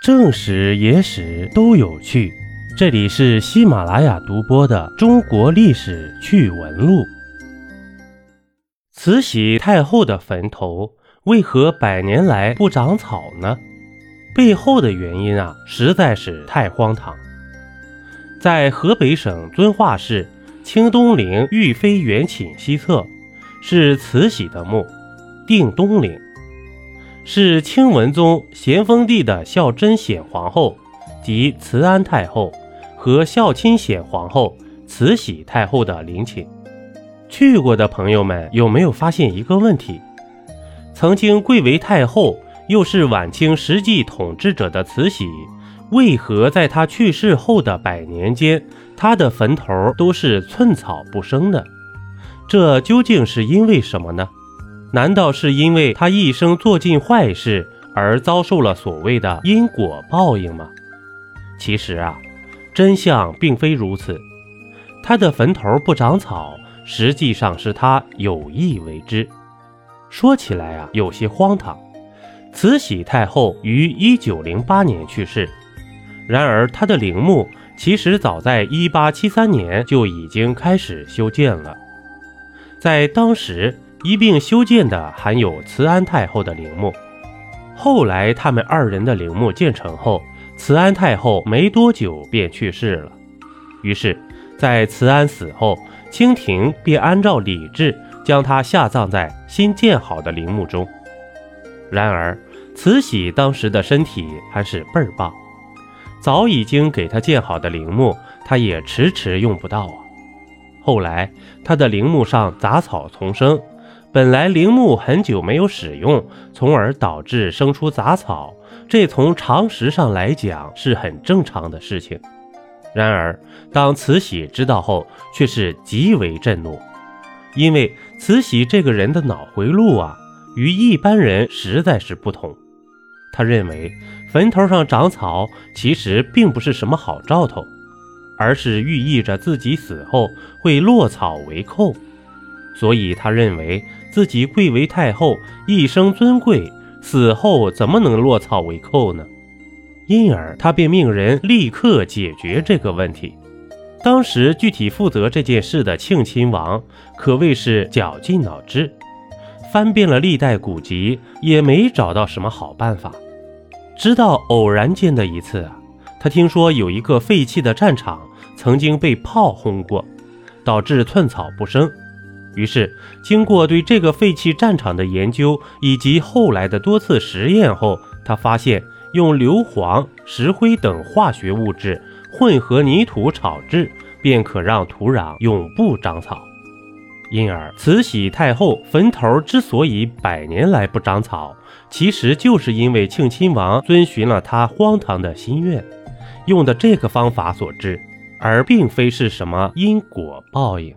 正史、野史都有趣。这里是喜马拉雅独播的《中国历史趣闻录》。慈禧太后的坟头为何百年来不长草呢？背后的原因啊，实在是太荒唐。在河北省遵化市清东陵玉妃园寝西侧，是慈禧的墓，定东陵。是清文宗咸丰帝的孝贞显皇后及慈安太后和孝钦显皇后慈禧太后的陵寝。去过的朋友们有没有发现一个问题？曾经贵为太后，又是晚清实际统治者的慈禧，为何在她去世后的百年间，她的坟头都是寸草不生的？这究竟是因为什么呢？难道是因为他一生做尽坏事而遭受了所谓的因果报应吗？其实啊，真相并非如此。他的坟头不长草，实际上是他有意为之。说起来啊，有些荒唐。慈禧太后于一九零八年去世，然而她的陵墓其实早在一八七三年就已经开始修建了，在当时。一并修建的还有慈安太后的陵墓。后来他们二人的陵墓建成后，慈安太后没多久便去世了。于是，在慈安死后，清廷便按照礼制将她下葬在新建好的陵墓中。然而，慈禧当时的身体还是倍儿棒，早已经给她建好的陵墓，她也迟迟用不到啊。后来，她的陵墓上杂草丛生。本来陵墓很久没有使用，从而导致生出杂草，这从常识上来讲是很正常的事情。然而，当慈禧知道后，却是极为震怒，因为慈禧这个人的脑回路啊，与一般人实在是不同。他认为坟头上长草其实并不是什么好兆头，而是寓意着自己死后会落草为寇。所以他认为自己贵为太后，一生尊贵，死后怎么能落草为寇呢？因而他便命人立刻解决这个问题。当时具体负责这件事的庆亲王可谓是绞尽脑汁，翻遍了历代古籍，也没找到什么好办法。直到偶然间的一次啊，他听说有一个废弃的战场曾经被炮轰过，导致寸草不生。于是，经过对这个废弃战场的研究以及后来的多次实验后，他发现用硫磺、石灰等化学物质混合泥土炒制，便可让土壤永不长草。因而，慈禧太后坟头之所以百年来不长草，其实就是因为庆亲王遵循了他荒唐的心愿，用的这个方法所致，而并非是什么因果报应。